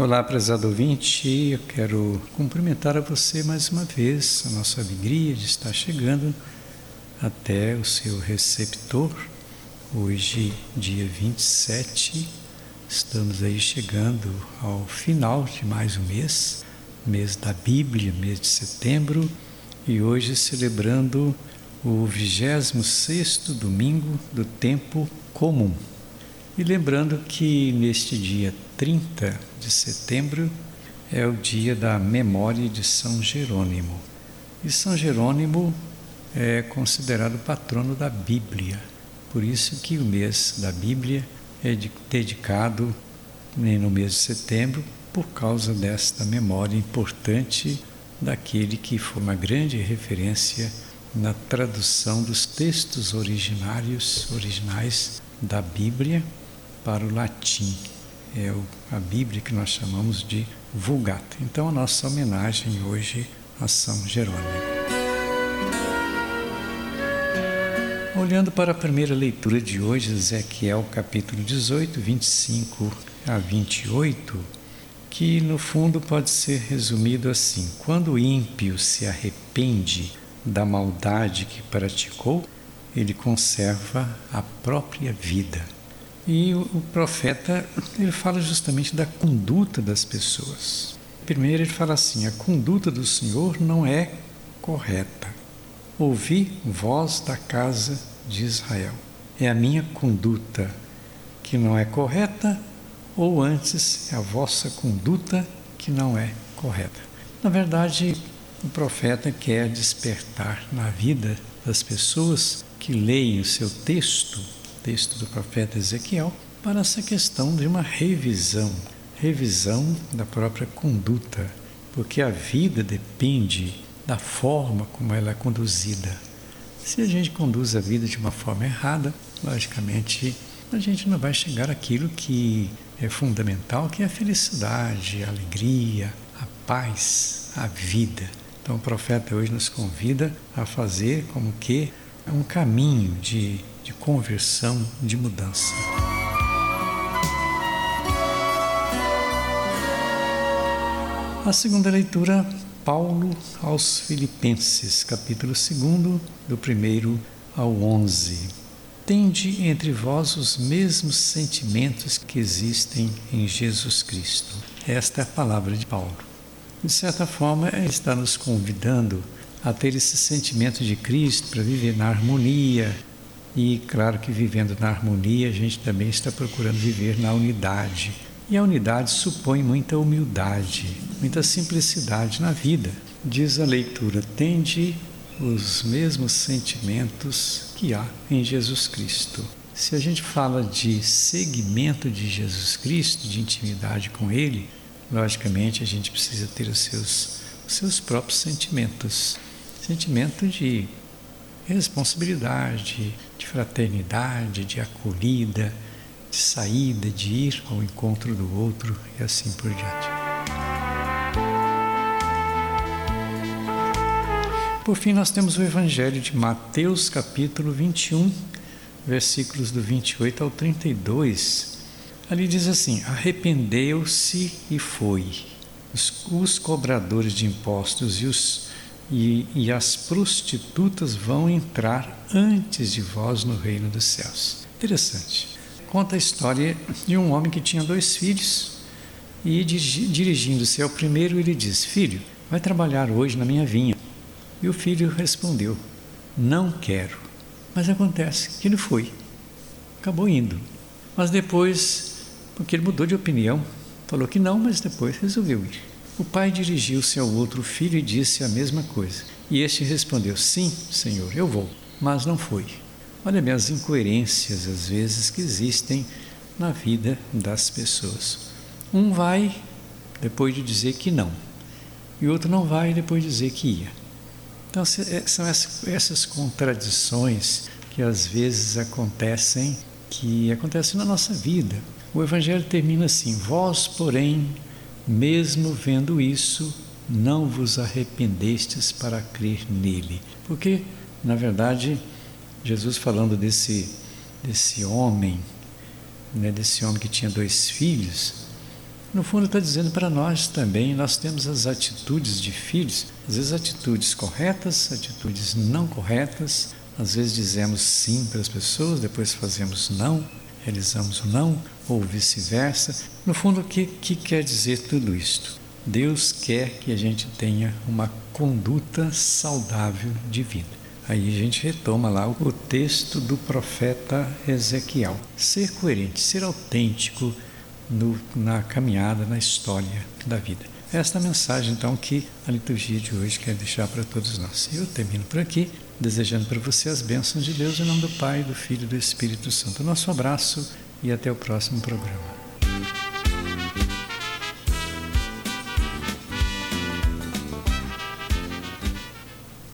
Olá, prezado ouvinte, eu quero cumprimentar a você mais uma vez, a nossa alegria de estar chegando até o seu receptor. Hoje, dia 27, estamos aí chegando ao final de mais um mês, mês da Bíblia, mês de setembro, e hoje celebrando o 26º domingo do tempo comum. E lembrando que neste dia 30 de setembro é o dia da memória de São Jerônimo. E São Jerônimo é considerado patrono da Bíblia. Por isso que o mês da Bíblia é dedicado no mês de setembro por causa desta memória importante daquele que foi uma grande referência na tradução dos textos originários, originais da Bíblia para o latim. É a Bíblia que nós chamamos de Vulgata. Então, a nossa homenagem hoje a São Jerônimo. Olhando para a primeira leitura de hoje, Ezequiel capítulo 18, 25 a 28, que no fundo pode ser resumido assim: quando o ímpio se arrepende da maldade que praticou, ele conserva a própria vida e o, profeta ele fala justamente da conduta das pessoas. Primeiro ele fala assim: a conduta do Senhor não é correta. Ouvi voz da casa de Israel. É a minha conduta que não é correta, ou antes é a vossa conduta que não é correta. Na verdade, o profeta quer despertar na vida das pessoas que leem o seu texto texto do profeta Ezequiel, para essa questão de uma revisão, revisão da própria conduta, porque a vida depende da forma como ela é conduzida. Se a gente conduz a vida de uma forma errada, logicamente a gente não vai chegar àquilo que é fundamental, que é a felicidade, a alegria, a paz, a vida. Então o profeta hoje nos convida a fazer como que um caminho de de conversão, de mudança. A segunda leitura, Paulo aos Filipenses, capítulo 2, do 1 ao 11. Tende entre vós os mesmos sentimentos que existem em Jesus Cristo. Esta é a palavra de Paulo. De certa forma, ele está nos convidando a ter esse sentimento de Cristo para viver na harmonia, e claro que vivendo na harmonia, a gente também está procurando viver na unidade. E a unidade supõe muita humildade, muita simplicidade na vida. Diz a leitura: tende os mesmos sentimentos que há em Jesus Cristo. Se a gente fala de seguimento de Jesus Cristo, de intimidade com Ele, logicamente a gente precisa ter os seus, os seus próprios sentimentos. Sentimento de responsabilidade, de fraternidade, de acolhida, de saída, de ir ao encontro do outro e assim por diante. Por fim, nós temos o Evangelho de Mateus, capítulo 21, versículos do 28 ao 32. Ali diz assim: Arrependeu-se e foi. Os, os cobradores de impostos e os e, e as prostitutas vão entrar antes de vós no reino dos céus. Interessante. Conta a história de um homem que tinha dois filhos e dirigindo-se ao primeiro ele disse: Filho, vai trabalhar hoje na minha vinha. E o filho respondeu: Não quero. Mas acontece que ele foi, acabou indo. Mas depois, porque ele mudou de opinião, falou que não, mas depois resolveu ir. O pai dirigiu-se ao outro filho e disse a mesma coisa. E este respondeu: Sim, senhor, eu vou. Mas não foi. Olha bem as incoerências, às vezes, que existem na vida das pessoas. Um vai depois de dizer que não, e outro não vai depois de dizer que ia. Então, é, são essas contradições que às vezes acontecem, que acontecem na nossa vida. O Evangelho termina assim: Vós, porém, mesmo vendo isso, não vos arrependestes para crer nele. Porque, na verdade, Jesus falando desse, desse homem, né, desse homem que tinha dois filhos, No fundo, está dizendo para nós também: nós temos as atitudes de filhos, às vezes atitudes corretas, atitudes não corretas, às vezes dizemos sim para as pessoas, depois fazemos não, realizamos o não, ou vice-versa. No fundo, o que, que quer dizer tudo isto? Deus quer que a gente tenha uma conduta saudável de vida. Aí a gente retoma lá o texto do profeta Ezequiel. Ser coerente, ser autêntico no, na caminhada, na história da vida. Esta é a mensagem, então, que a liturgia de hoje quer deixar para todos nós. Eu termino por aqui, desejando para você as bênçãos de Deus em nome do Pai, do Filho e do Espírito Santo. Nosso abraço e até o próximo programa.